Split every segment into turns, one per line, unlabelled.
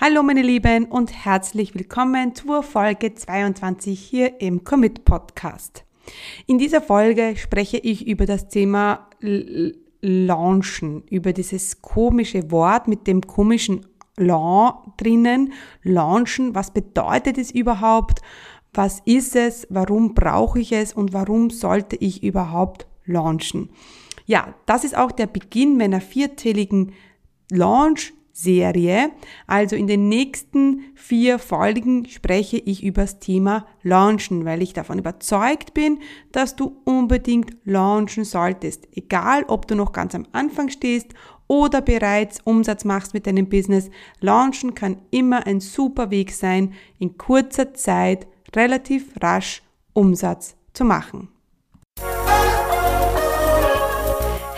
Hallo meine Lieben und herzlich willkommen zur Folge 22 hier im Commit Podcast. In dieser Folge spreche ich über das Thema Launchen, über dieses komische Wort mit dem komischen Law drinnen. Launchen, was bedeutet es überhaupt? Was ist es? Warum brauche ich es? Und warum sollte ich überhaupt launchen? Ja, das ist auch der Beginn meiner viertägigen Launch Serie. Also in den nächsten vier Folgen spreche ich über das Thema Launchen, weil ich davon überzeugt bin, dass du unbedingt launchen solltest. Egal, ob du noch ganz am Anfang stehst oder bereits Umsatz machst mit deinem Business. Launchen kann immer ein super Weg sein, in kurzer Zeit relativ rasch Umsatz zu machen.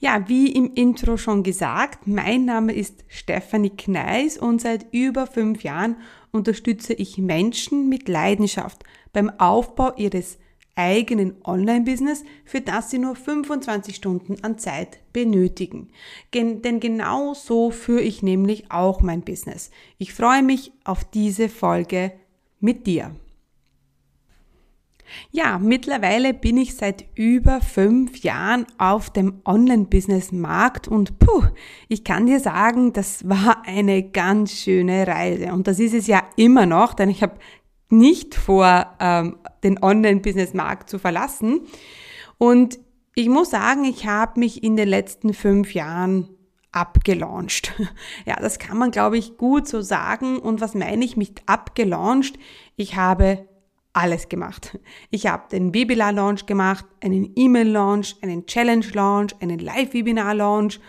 Ja, wie im Intro schon gesagt, mein Name ist Stefanie Kneis und seit über fünf Jahren unterstütze ich Menschen mit Leidenschaft beim Aufbau ihres eigenen Online-Business, für das sie nur 25 Stunden an Zeit benötigen. Gen denn genau so führe ich nämlich auch mein Business. Ich freue mich auf diese Folge mit dir. Ja, mittlerweile bin ich seit über fünf Jahren auf dem Online-Business-Markt und puh, ich kann dir sagen, das war eine ganz schöne Reise. Und das ist es ja immer noch, denn ich habe nicht vor, ähm, den Online-Business-Markt zu verlassen. Und ich muss sagen, ich habe mich in den letzten fünf Jahren abgelauncht. Ja, das kann man, glaube ich, gut so sagen. Und was meine ich mit abgelauncht? Ich habe alles gemacht. Ich habe den Webinar-Launch gemacht, einen E-Mail-Launch, einen Challenge-Launch, einen Live-Webinar-Launch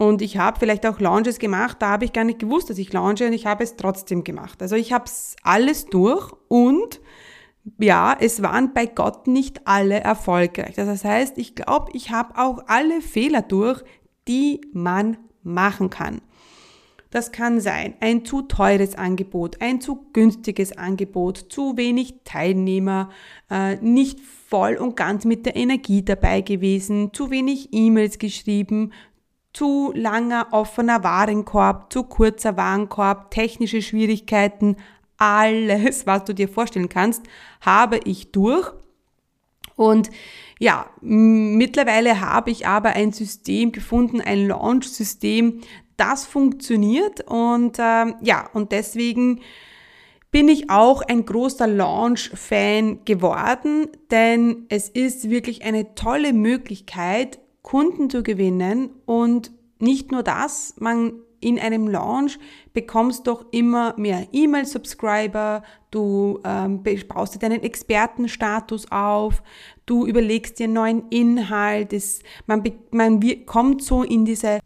und ich habe vielleicht auch Launches gemacht, da habe ich gar nicht gewusst, dass ich launche und ich habe es trotzdem gemacht. Also ich habe es alles durch und ja, es waren bei Gott nicht alle erfolgreich. Das heißt, ich glaube, ich habe auch alle Fehler durch, die man machen kann. Das kann sein ein zu teures Angebot, ein zu günstiges Angebot, zu wenig Teilnehmer, äh, nicht voll und ganz mit der Energie dabei gewesen, zu wenig E-Mails geschrieben, zu langer offener Warenkorb, zu kurzer Warenkorb, technische Schwierigkeiten, alles, was du dir vorstellen kannst, habe ich durch. Und ja, mittlerweile habe ich aber ein System gefunden, ein Launch-System, das funktioniert und äh, ja, und deswegen bin ich auch ein großer Launch-Fan geworden, denn es ist wirklich eine tolle Möglichkeit, Kunden zu gewinnen und nicht nur das, man in einem Launch bekommst doch immer mehr E-Mail-Subscriber, du ähm, baust dir deinen Expertenstatus auf, du überlegst dir neuen Inhalt, es, man, man kommt so in diese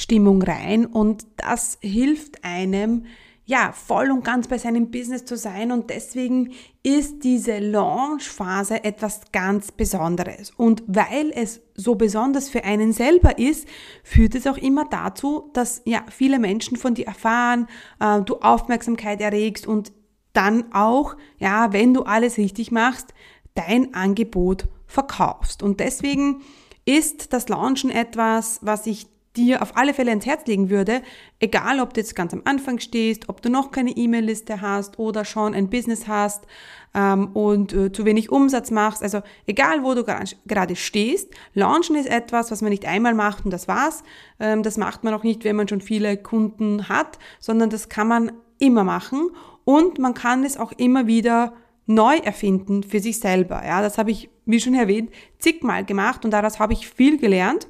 Stimmung rein und das hilft einem, ja, voll und ganz bei seinem Business zu sein und deswegen ist diese Launch-Phase etwas ganz Besonderes. Und weil es so besonders für einen selber ist, führt es auch immer dazu, dass ja viele Menschen von dir erfahren, äh, du Aufmerksamkeit erregst und dann auch, ja, wenn du alles richtig machst, dein Angebot verkaufst. Und deswegen ist das Launchen etwas, was ich dir auf alle Fälle ins Herz legen würde, egal ob du jetzt ganz am Anfang stehst, ob du noch keine E-Mail-Liste hast oder schon ein Business hast ähm, und äh, zu wenig Umsatz machst, also egal wo du gerade stehst, Launchen ist etwas, was man nicht einmal macht und das war's. Ähm, das macht man auch nicht, wenn man schon viele Kunden hat, sondern das kann man immer machen und man kann es auch immer wieder neu erfinden für sich selber. Ja, das habe ich, wie schon erwähnt, zigmal gemacht und daraus habe ich viel gelernt.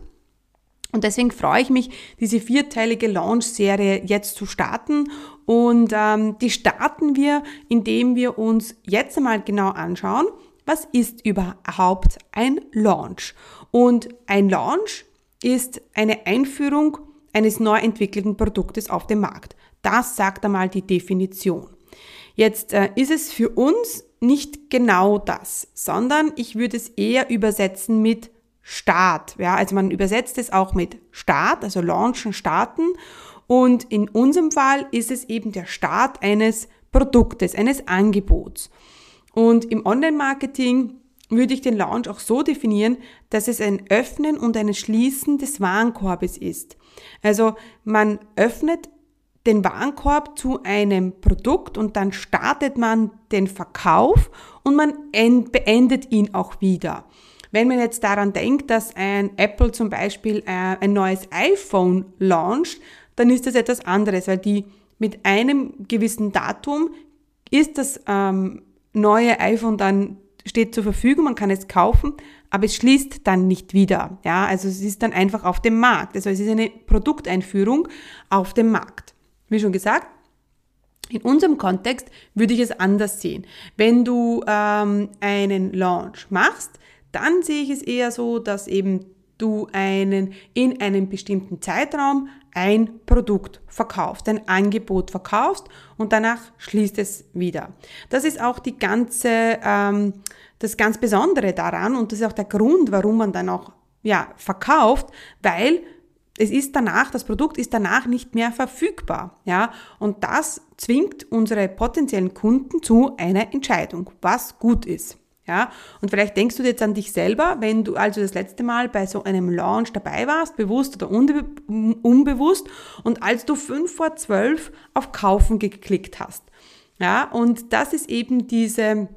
Und deswegen freue ich mich, diese vierteilige Launch-Serie jetzt zu starten. Und ähm, die starten wir, indem wir uns jetzt einmal genau anschauen, was ist überhaupt ein Launch. Und ein Launch ist eine Einführung eines neu entwickelten Produktes auf dem Markt. Das sagt einmal die Definition. Jetzt äh, ist es für uns nicht genau das, sondern ich würde es eher übersetzen mit Start. Ja, also man übersetzt es auch mit Start, also launchen, starten. Und in unserem Fall ist es eben der Start eines Produktes, eines Angebots. Und im Online-Marketing würde ich den Launch auch so definieren, dass es ein Öffnen und ein Schließen des Warenkorbes ist. Also man öffnet den Warenkorb zu einem Produkt und dann startet man den Verkauf und man beendet ihn auch wieder. Wenn man jetzt daran denkt, dass ein Apple zum Beispiel äh, ein neues iPhone launcht, dann ist das etwas anderes, weil die mit einem gewissen Datum ist das ähm, neue iPhone dann steht zur Verfügung, man kann es kaufen, aber es schließt dann nicht wieder. Ja, also es ist dann einfach auf dem Markt. Also es ist eine Produkteinführung auf dem Markt. Wie schon gesagt, in unserem Kontext würde ich es anders sehen. Wenn du ähm, einen Launch machst, dann sehe ich es eher so, dass eben du einen in einem bestimmten Zeitraum ein Produkt verkaufst, ein Angebot verkaufst und danach schließt es wieder. Das ist auch die ganze, ähm, das ganz Besondere daran und das ist auch der Grund, warum man dann auch ja, verkauft, weil es ist danach, das Produkt ist danach nicht mehr verfügbar, ja, und das zwingt unsere potenziellen Kunden zu einer Entscheidung, was gut ist. Ja, und vielleicht denkst du jetzt an dich selber, wenn du also das letzte Mal bei so einem Launch dabei warst, bewusst oder unbe unbewusst, und als du fünf vor zwölf auf Kaufen geklickt hast. Ja, und das ist eben diese,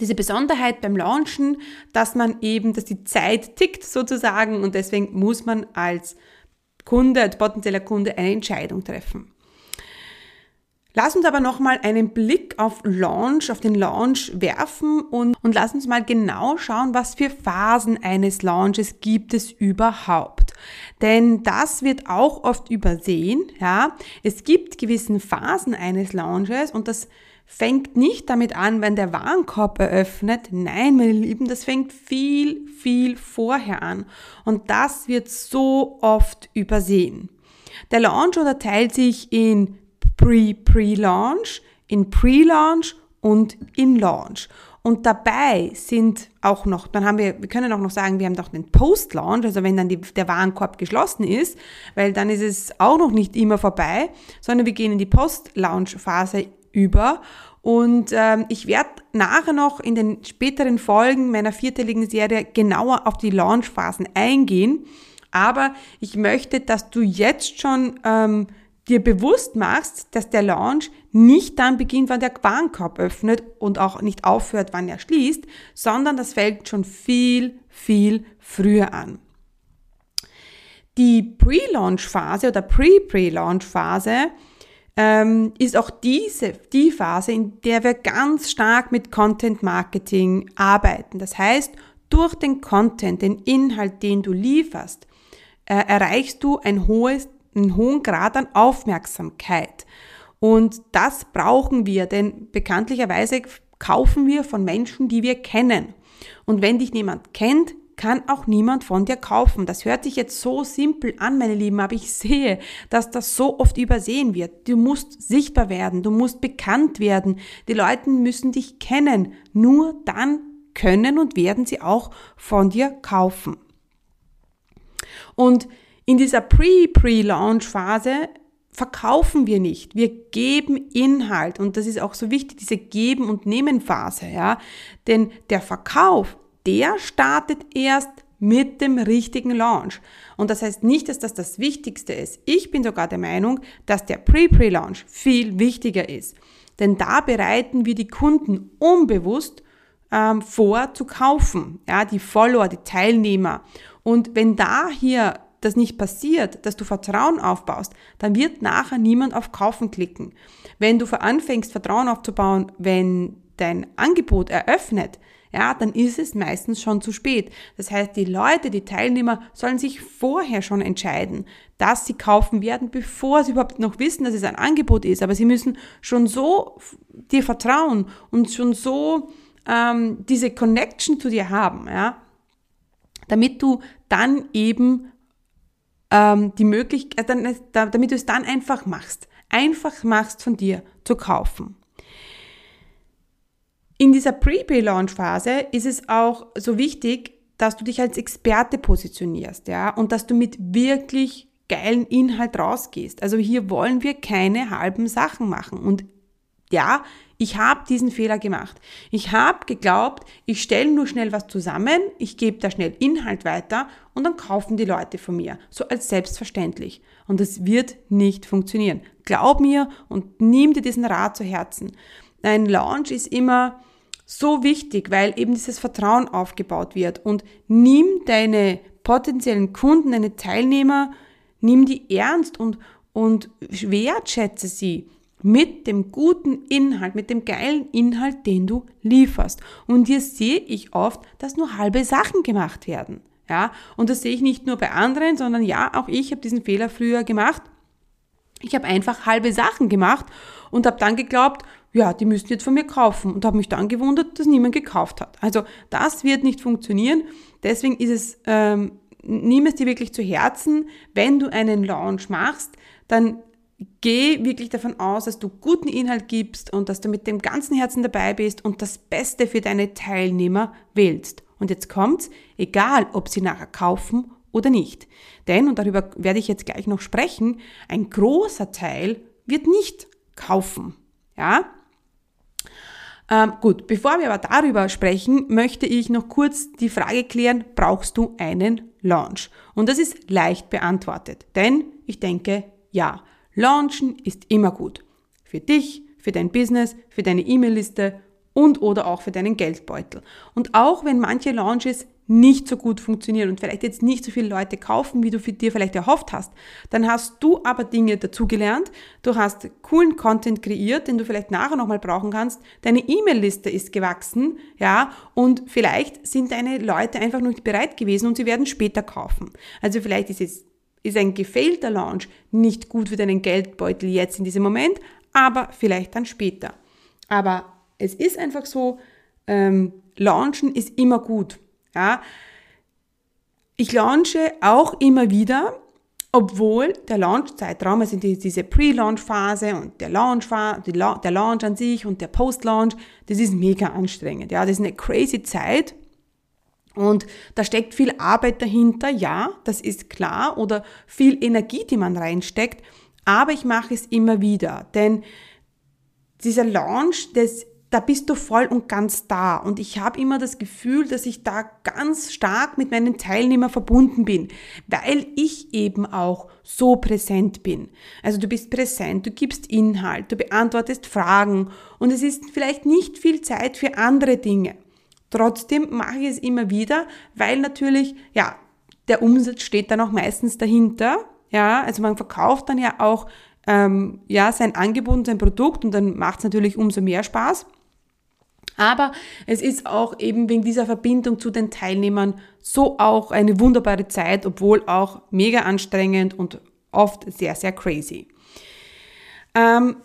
diese Besonderheit beim Launchen, dass man eben, dass die Zeit tickt sozusagen und deswegen muss man als Kunde, als potenzieller Kunde eine Entscheidung treffen. Lass uns aber nochmal einen Blick auf Launch, auf den Launch werfen und, und lass uns mal genau schauen, was für Phasen eines Launches gibt es überhaupt. Denn das wird auch oft übersehen, ja. Es gibt gewissen Phasen eines Launches und das fängt nicht damit an, wenn der Warenkorb eröffnet. Nein, meine Lieben, das fängt viel, viel vorher an. Und das wird so oft übersehen. Der Launch unterteilt sich in Pre-Pre-Launch, in Pre-Launch und in Launch. Und dabei sind auch noch, dann haben wir, wir können auch noch sagen, wir haben noch den Post-Launch, also wenn dann die, der Warenkorb geschlossen ist, weil dann ist es auch noch nicht immer vorbei, sondern wir gehen in die Post-Launch-Phase über. Und ähm, ich werde nachher noch in den späteren Folgen meiner vierteiligen Serie genauer auf die Launch-Phasen eingehen. Aber ich möchte, dass du jetzt schon ähm, dir bewusst machst, dass der Launch nicht dann beginnt, wann der Warenkorb öffnet und auch nicht aufhört, wann er schließt, sondern das fällt schon viel, viel früher an. Die Pre-Launch-Phase oder Pre-Pre-Launch-Phase ähm, ist auch diese, die Phase, in der wir ganz stark mit Content Marketing arbeiten. Das heißt, durch den Content, den Inhalt, den du lieferst, äh, erreichst du ein hohes einen hohen Grad an Aufmerksamkeit. Und das brauchen wir, denn bekanntlicherweise kaufen wir von Menschen, die wir kennen. Und wenn dich niemand kennt, kann auch niemand von dir kaufen. Das hört sich jetzt so simpel an, meine Lieben, aber ich sehe, dass das so oft übersehen wird. Du musst sichtbar werden, du musst bekannt werden. Die Leute müssen dich kennen. Nur dann können und werden sie auch von dir kaufen. Und in dieser Pre-Pre-Launch-Phase verkaufen wir nicht. Wir geben Inhalt und das ist auch so wichtig, diese Geben- und Nehmen-Phase, ja. Denn der Verkauf, der startet erst mit dem richtigen Launch. Und das heißt nicht, dass das das Wichtigste ist. Ich bin sogar der Meinung, dass der Pre-Pre-Launch viel wichtiger ist. Denn da bereiten wir die Kunden unbewusst ähm, vor zu kaufen. Ja, die Follower, die Teilnehmer. Und wenn da hier das nicht passiert, dass du Vertrauen aufbaust, dann wird nachher niemand auf Kaufen klicken. Wenn du anfängst, Vertrauen aufzubauen, wenn dein Angebot eröffnet, ja, dann ist es meistens schon zu spät. Das heißt, die Leute, die Teilnehmer sollen sich vorher schon entscheiden, dass sie kaufen werden, bevor sie überhaupt noch wissen, dass es ein Angebot ist. Aber sie müssen schon so dir vertrauen und schon so ähm, diese Connection zu dir haben, ja, damit du dann eben ähm, die Möglichkeit, äh, damit du es dann einfach machst. Einfach machst von dir zu kaufen. In dieser Pre-Pre-Launch-Phase ist es auch so wichtig, dass du dich als Experte positionierst, ja, und dass du mit wirklich geilen Inhalt rausgehst. Also hier wollen wir keine halben Sachen machen. Und ja, ich habe diesen Fehler gemacht. Ich habe geglaubt, ich stelle nur schnell was zusammen, ich gebe da schnell Inhalt weiter und dann kaufen die Leute von mir. So als selbstverständlich. Und das wird nicht funktionieren. Glaub mir und nimm dir diesen Rat zu Herzen. Ein Launch ist immer so wichtig, weil eben dieses Vertrauen aufgebaut wird. Und nimm deine potenziellen Kunden, deine Teilnehmer, nimm die ernst und, und wertschätze sie mit dem guten Inhalt, mit dem geilen Inhalt, den du lieferst. Und hier sehe ich oft, dass nur halbe Sachen gemacht werden. Ja, und das sehe ich nicht nur bei anderen, sondern ja, auch ich habe diesen Fehler früher gemacht. Ich habe einfach halbe Sachen gemacht und habe dann geglaubt, ja, die müssen jetzt von mir kaufen und habe mich dann gewundert, dass niemand gekauft hat. Also das wird nicht funktionieren. Deswegen ist es, ähm, nimm es dir wirklich zu Herzen, wenn du einen Launch machst, dann geh wirklich davon aus, dass du guten Inhalt gibst und dass du mit dem ganzen Herzen dabei bist und das Beste für deine Teilnehmer wählst. Und jetzt kommt's, egal ob sie nachher kaufen oder nicht. Denn, und darüber werde ich jetzt gleich noch sprechen, ein großer Teil wird nicht kaufen. Ja? Ähm, gut, bevor wir aber darüber sprechen, möchte ich noch kurz die Frage klären, brauchst du einen Launch? Und das ist leicht beantwortet, denn ich denke, ja, Launchen ist immer gut. Für dich, für dein Business, für deine E-Mail-Liste und oder auch für deinen Geldbeutel. Und auch wenn manche Launches nicht so gut funktionieren und vielleicht jetzt nicht so viele Leute kaufen, wie du für dir vielleicht erhofft hast, dann hast du aber Dinge dazugelernt, du hast coolen Content kreiert, den du vielleicht nachher nochmal brauchen kannst, deine E-Mail-Liste ist gewachsen, ja, und vielleicht sind deine Leute einfach noch nicht bereit gewesen und sie werden später kaufen. Also vielleicht ist es ist ein gefehlter Launch nicht gut für deinen Geldbeutel jetzt in diesem Moment, aber vielleicht dann später. Aber es ist einfach so, ähm, Launchen ist immer gut. Ja? Ich launche auch immer wieder, obwohl der Launch-Zeitraum, also diese Pre-Launch-Phase und der Launch, der Launch an sich und der Post-Launch, das ist mega anstrengend. Ja, das ist eine crazy Zeit. Und da steckt viel Arbeit dahinter, ja, das ist klar, oder viel Energie, die man reinsteckt. Aber ich mache es immer wieder, denn dieser Launch, das da bist du voll und ganz da. Und ich habe immer das Gefühl, dass ich da ganz stark mit meinen Teilnehmern verbunden bin, weil ich eben auch so präsent bin. Also du bist präsent, du gibst Inhalt, du beantwortest Fragen und es ist vielleicht nicht viel Zeit für andere Dinge. Trotzdem mache ich es immer wieder, weil natürlich, ja, der Umsatz steht dann auch meistens dahinter. Ja, also man verkauft dann ja auch ähm, ja, sein Angebot und sein Produkt und dann macht es natürlich umso mehr Spaß. Aber es ist auch eben wegen dieser Verbindung zu den Teilnehmern so auch eine wunderbare Zeit, obwohl auch mega anstrengend und oft sehr, sehr crazy. Ähm,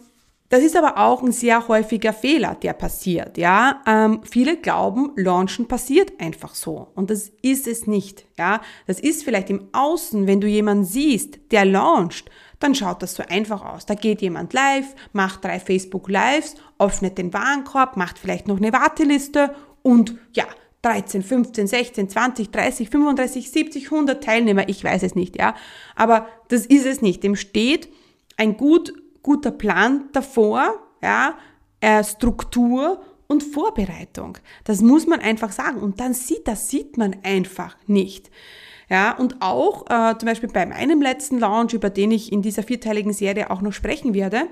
das ist aber auch ein sehr häufiger Fehler, der passiert. Ja, ähm, viele glauben, Launchen passiert einfach so und das ist es nicht. Ja, das ist vielleicht im Außen, wenn du jemanden siehst, der launcht, dann schaut das so einfach aus. Da geht jemand live, macht drei Facebook Lives, öffnet den Warenkorb, macht vielleicht noch eine Warteliste und ja, 13, 15, 16, 20, 30, 35, 70, 100 Teilnehmer, ich weiß es nicht, ja. Aber das ist es nicht. Dem steht ein gut, guter Plan davor, ja, äh, Struktur und Vorbereitung. Das muss man einfach sagen. Und dann sieht, das sieht man einfach nicht. Ja, und auch äh, zum Beispiel bei meinem letzten Launch, über den ich in dieser vierteiligen Serie auch noch sprechen werde,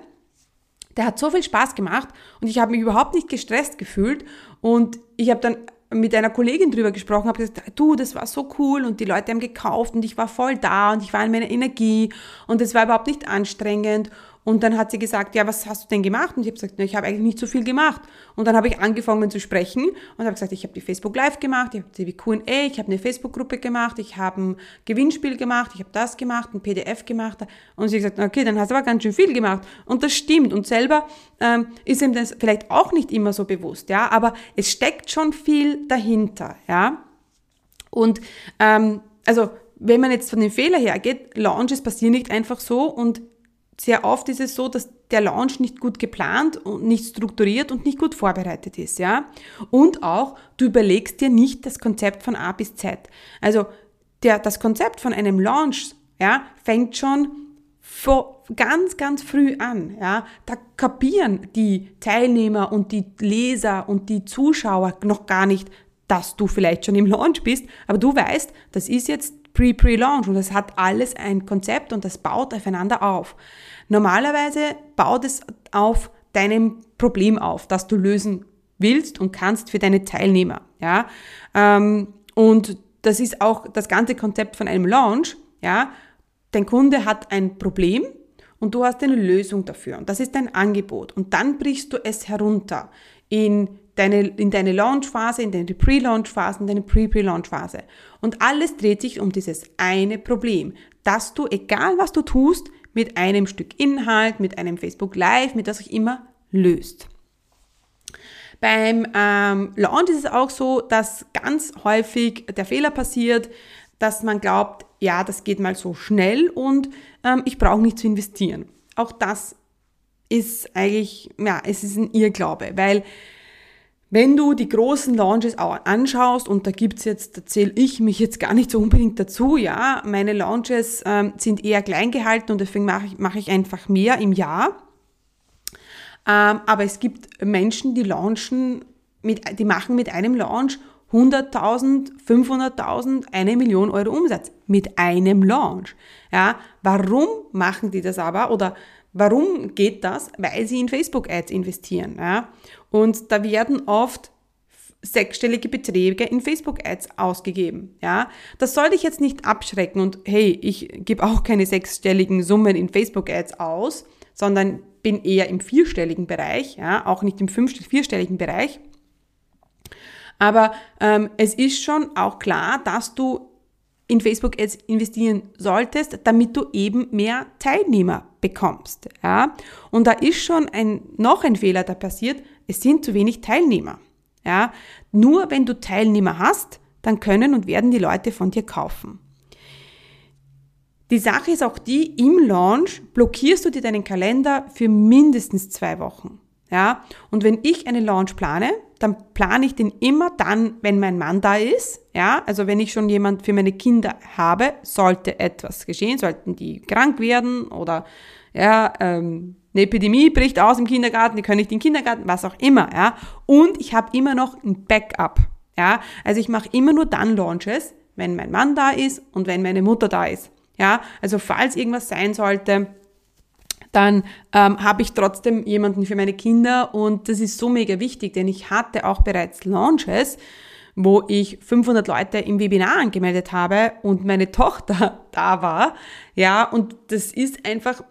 der hat so viel Spaß gemacht und ich habe mich überhaupt nicht gestresst gefühlt und ich habe dann mit einer Kollegin drüber gesprochen, habe gesagt, du, das war so cool und die Leute haben gekauft und ich war voll da und ich war in meiner Energie und es war überhaupt nicht anstrengend und dann hat sie gesagt, ja, was hast du denn gemacht? Und ich habe gesagt, na, ich habe eigentlich nicht so viel gemacht. Und dann habe ich angefangen zu sprechen und habe gesagt, ich habe die Facebook Live gemacht, ich habe die Q&A, ich habe eine Facebook-Gruppe gemacht, ich habe ein Gewinnspiel gemacht, ich habe das gemacht, ein PDF gemacht. Und sie hat gesagt, okay, dann hast du aber ganz schön viel gemacht. Und das stimmt. Und selber ähm, ist ihm das vielleicht auch nicht immer so bewusst, ja. Aber es steckt schon viel dahinter, ja. Und ähm, also wenn man jetzt von dem Fehler hergeht, Launches passieren nicht einfach so und sehr oft ist es so, dass der Launch nicht gut geplant und nicht strukturiert und nicht gut vorbereitet ist, ja. Und auch, du überlegst dir nicht das Konzept von A bis Z. Also, der, das Konzept von einem Launch, ja, fängt schon vor, ganz, ganz früh an, ja. Da kapieren die Teilnehmer und die Leser und die Zuschauer noch gar nicht, dass du vielleicht schon im Launch bist, aber du weißt, das ist jetzt Pre-Pre-Launch und das hat alles ein Konzept und das baut aufeinander auf. Normalerweise baut es auf deinem Problem auf, das du lösen willst und kannst für deine Teilnehmer. Ja? Ähm, und das ist auch das ganze Konzept von einem Launch. Ja? Dein Kunde hat ein Problem und du hast eine Lösung dafür. Und das ist dein Angebot. Und dann brichst du es herunter in deine, in deine Launchphase, in deine Pre-Launch-Phase, in deine Pre-Pre-Launch-Phase. Und alles dreht sich um dieses eine Problem, dass du, egal was du tust, mit einem Stück Inhalt, mit einem Facebook Live, mit was auch immer löst. Beim ähm, Launch ist es auch so, dass ganz häufig der Fehler passiert, dass man glaubt, ja, das geht mal so schnell und ähm, ich brauche nicht zu investieren. Auch das ist eigentlich, ja, es ist ein Irrglaube, weil wenn du die großen Launches auch anschaust, und da gibt's jetzt, da zähle ich mich jetzt gar nicht so unbedingt dazu, ja, meine Launches ähm, sind eher klein gehalten und deswegen mache ich, mache ich einfach mehr im Jahr. Ähm, aber es gibt Menschen, die launchen, mit, die machen mit einem Launch 100.000, 500.000, eine Million Euro Umsatz mit einem Launch. Ja, warum machen die das aber oder warum geht das? Weil sie in Facebook Ads investieren. Ja. Und da werden oft sechsstellige Beträge in Facebook-Ads ausgegeben. Ja, das soll dich jetzt nicht abschrecken und hey, ich gebe auch keine sechsstelligen Summen in Facebook-Ads aus, sondern bin eher im vierstelligen Bereich, ja, auch nicht im fünf vierstelligen Bereich. Aber ähm, es ist schon auch klar, dass du in Facebook Ads investieren solltest, damit du eben mehr Teilnehmer bekommst. Ja? Und da ist schon ein, noch ein Fehler da passiert, es sind zu wenig Teilnehmer. Ja? Nur wenn du Teilnehmer hast, dann können und werden die Leute von dir kaufen. Die Sache ist auch die, im Launch blockierst du dir deinen Kalender für mindestens zwei Wochen. Ja? Und wenn ich einen Launch plane, dann plane ich den immer dann, wenn mein Mann da ist. Ja, also wenn ich schon jemand für meine Kinder habe, sollte etwas geschehen, sollten die krank werden oder ja, ähm, eine Epidemie bricht aus im Kindergarten, die können nicht in den Kindergarten, was auch immer. Ja, und ich habe immer noch ein Backup. Ja, also ich mache immer nur dann Launches, wenn mein Mann da ist und wenn meine Mutter da ist. Ja, also falls irgendwas sein sollte, dann ähm, habe ich trotzdem jemanden für meine Kinder und das ist so mega wichtig, denn ich hatte auch bereits Launches, wo ich 500 Leute im Webinar angemeldet habe und meine Tochter da war, ja, und das ist einfach,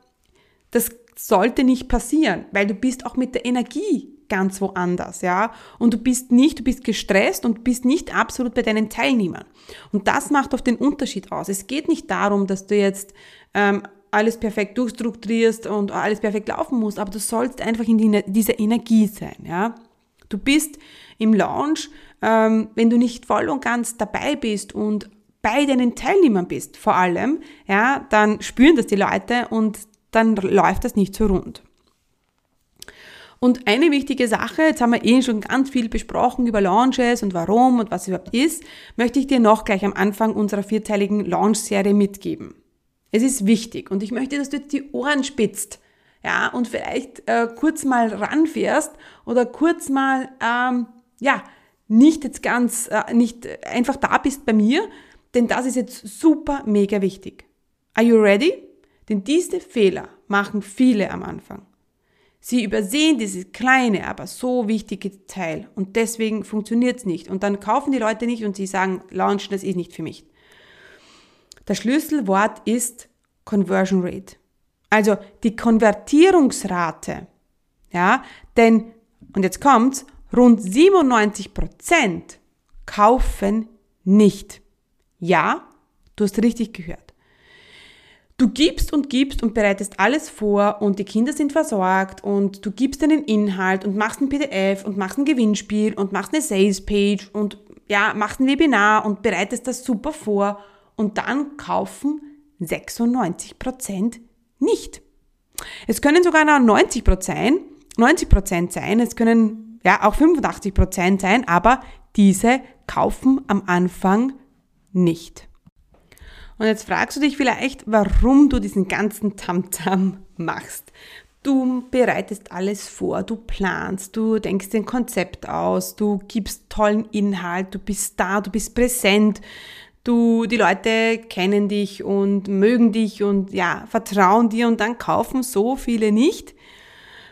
das sollte nicht passieren, weil du bist auch mit der Energie ganz woanders, ja. Und du bist nicht, du bist gestresst und bist nicht absolut bei deinen Teilnehmern. Und das macht oft den Unterschied aus. Es geht nicht darum, dass du jetzt ähm, alles perfekt durchstrukturierst und alles perfekt laufen muss, aber du sollst einfach in die, dieser Energie sein, ja. Du bist im Lounge, ähm, wenn du nicht voll und ganz dabei bist und bei deinen Teilnehmern bist, vor allem, ja, dann spüren das die Leute und dann läuft das nicht so rund. Und eine wichtige Sache, jetzt haben wir eh schon ganz viel besprochen über Launches und warum und was überhaupt ist, möchte ich dir noch gleich am Anfang unserer vierteiligen Launch-Serie mitgeben. Es ist wichtig und ich möchte, dass du jetzt die Ohren spitzt. Ja, und vielleicht äh, kurz mal ranfährst oder kurz mal, ähm, ja, nicht jetzt ganz, äh, nicht einfach da bist bei mir, denn das ist jetzt super mega wichtig. Are you ready? Denn diese Fehler machen viele am Anfang. Sie übersehen dieses kleine, aber so wichtige Teil und deswegen funktioniert es nicht. Und dann kaufen die Leute nicht und sie sagen, launchen, das ist nicht für mich. Das Schlüsselwort ist Conversion Rate. Also die Konvertierungsrate. Ja, denn, und jetzt kommt's, rund 97 Prozent kaufen nicht. Ja, du hast richtig gehört. Du gibst und gibst und bereitest alles vor und die Kinder sind versorgt und du gibst einen Inhalt und machst ein PDF und machst ein Gewinnspiel und machst eine Sales Page und ja, machst ein Webinar und bereitest das super vor und dann kaufen 96 Prozent nicht. Es können sogar noch 90 Prozent, 90 Prozent sein, es können ja auch 85 Prozent sein, aber diese kaufen am Anfang nicht. Und jetzt fragst du dich vielleicht, warum du diesen ganzen Tamtam machst. Du bereitest alles vor, du planst, du denkst ein Konzept aus, du gibst tollen Inhalt, du bist da, du bist präsent, du, die Leute kennen dich und mögen dich und ja, vertrauen dir und dann kaufen so viele nicht.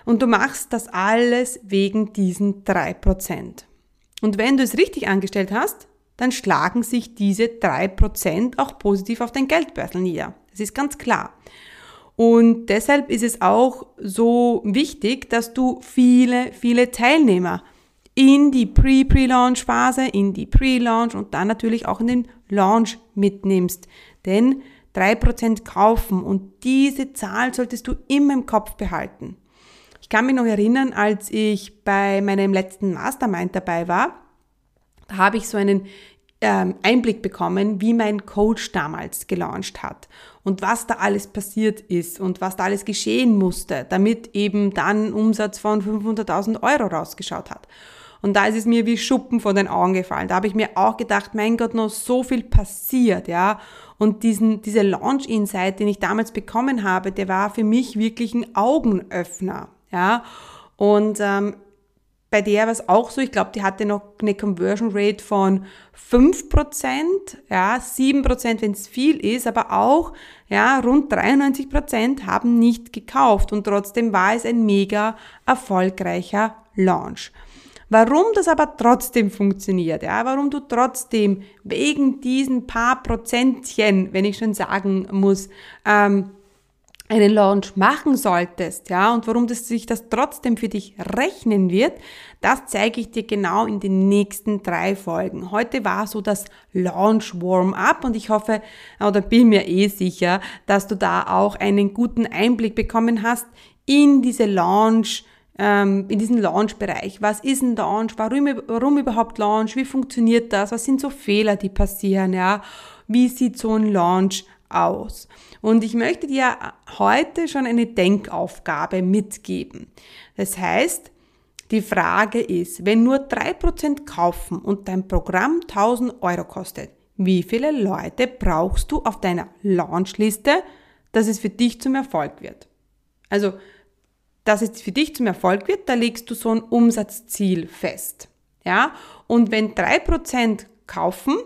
Und du machst das alles wegen diesen drei Prozent. Und wenn du es richtig angestellt hast, dann schlagen sich diese drei Prozent auch positiv auf dein Geldbörsel nieder. Das ist ganz klar. Und deshalb ist es auch so wichtig, dass du viele, viele Teilnehmer in die Pre-Pre-Launch-Phase, in die Pre-Launch und dann natürlich auch in den Launch mitnimmst. Denn drei Prozent kaufen und diese Zahl solltest du immer im Kopf behalten. Ich kann mich noch erinnern, als ich bei meinem letzten Mastermind dabei war, da habe ich so einen ähm, Einblick bekommen, wie mein Coach damals gelauncht hat und was da alles passiert ist und was da alles geschehen musste, damit eben dann Umsatz von 500.000 Euro rausgeschaut hat. Und da ist es mir wie Schuppen von den Augen gefallen. Da habe ich mir auch gedacht, mein Gott, noch so viel passiert, ja. Und diesen, diese Launch-Insight, den ich damals bekommen habe, der war für mich wirklich ein Augenöffner, ja. Und ähm, bei der war es auch so, ich glaube, die hatte noch eine Conversion Rate von 5%, ja, 7%, wenn es viel ist, aber auch, ja, rund 93% haben nicht gekauft und trotzdem war es ein mega erfolgreicher Launch. Warum das aber trotzdem funktioniert, ja, warum du trotzdem wegen diesen paar Prozentchen, wenn ich schon sagen muss, ähm, einen Launch machen solltest, ja, und warum das sich das trotzdem für dich rechnen wird, das zeige ich dir genau in den nächsten drei Folgen. Heute war so das Launch Warm-up und ich hoffe, oder bin mir eh sicher, dass du da auch einen guten Einblick bekommen hast in diese Launch, ähm, in diesen Launch-Bereich. Was ist ein Launch? Warum, warum überhaupt Launch? Wie funktioniert das? Was sind so Fehler, die passieren, ja? Wie sieht so ein Launch aus? Und ich möchte dir heute schon eine Denkaufgabe mitgeben. Das heißt, die Frage ist, wenn nur drei Prozent kaufen und dein Programm 1000 Euro kostet, wie viele Leute brauchst du auf deiner Launchliste, dass es für dich zum Erfolg wird? Also, dass es für dich zum Erfolg wird, da legst du so ein Umsatzziel fest. Ja? Und wenn drei Prozent kaufen,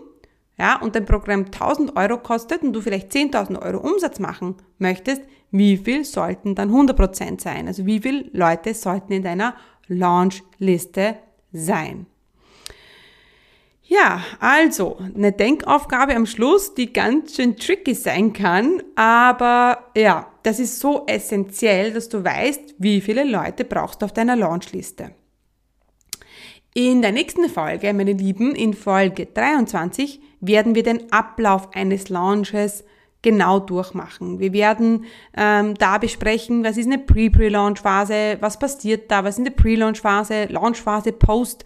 ja, und dein Programm 1000 Euro kostet und du vielleicht 10.000 Euro Umsatz machen möchtest, wie viel sollten dann 100% sein? Also wie viele Leute sollten in deiner Launch-Liste sein? Ja, also eine Denkaufgabe am Schluss, die ganz schön tricky sein kann, aber ja, das ist so essentiell, dass du weißt, wie viele Leute brauchst du auf deiner Launchliste. In der nächsten Folge, meine Lieben, in Folge 23, werden wir den Ablauf eines Launches genau durchmachen. Wir werden ähm, da besprechen, was ist eine Pre-Pre-Launch-Phase, was passiert da, was ist eine Pre-Launch-Phase, Launch-Phase, Post-Launch-Phase,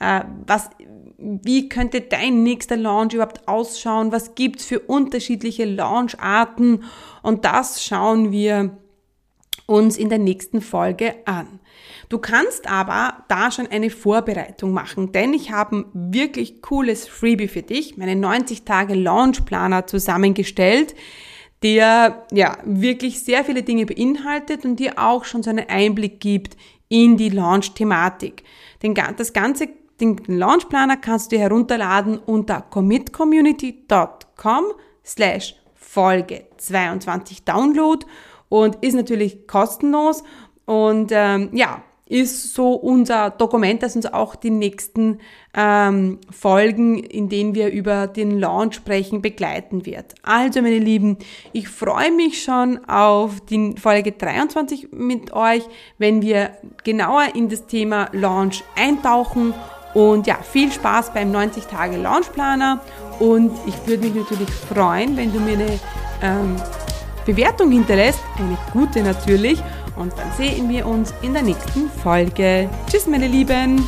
äh, was, wie könnte dein nächster Launch überhaupt ausschauen, was gibt's für unterschiedliche Launch-Arten? Und das schauen wir uns in der nächsten Folge an. Du kannst aber da schon eine Vorbereitung machen, denn ich habe ein wirklich cooles Freebie für dich, meinen 90 Tage Launchplaner zusammengestellt, der ja wirklich sehr viele Dinge beinhaltet und dir auch schon so einen Einblick gibt in die Launch-Thematik. Das ganze den Launchplaner kannst du dir herunterladen unter commitcommunity.com slash Folge 22 Download und ist natürlich kostenlos und ähm, ja, ist so unser Dokument, das uns auch die nächsten ähm, Folgen, in denen wir über den Launch sprechen, begleiten wird. Also, meine Lieben, ich freue mich schon auf die Folge 23 mit euch, wenn wir genauer in das Thema Launch eintauchen. Und ja, viel Spaß beim 90 Tage Launchplaner. Und ich würde mich natürlich freuen, wenn du mir eine ähm, Bewertung hinterlässt, eine gute natürlich. Und dann sehen wir uns in der nächsten Folge. Tschüss, meine Lieben!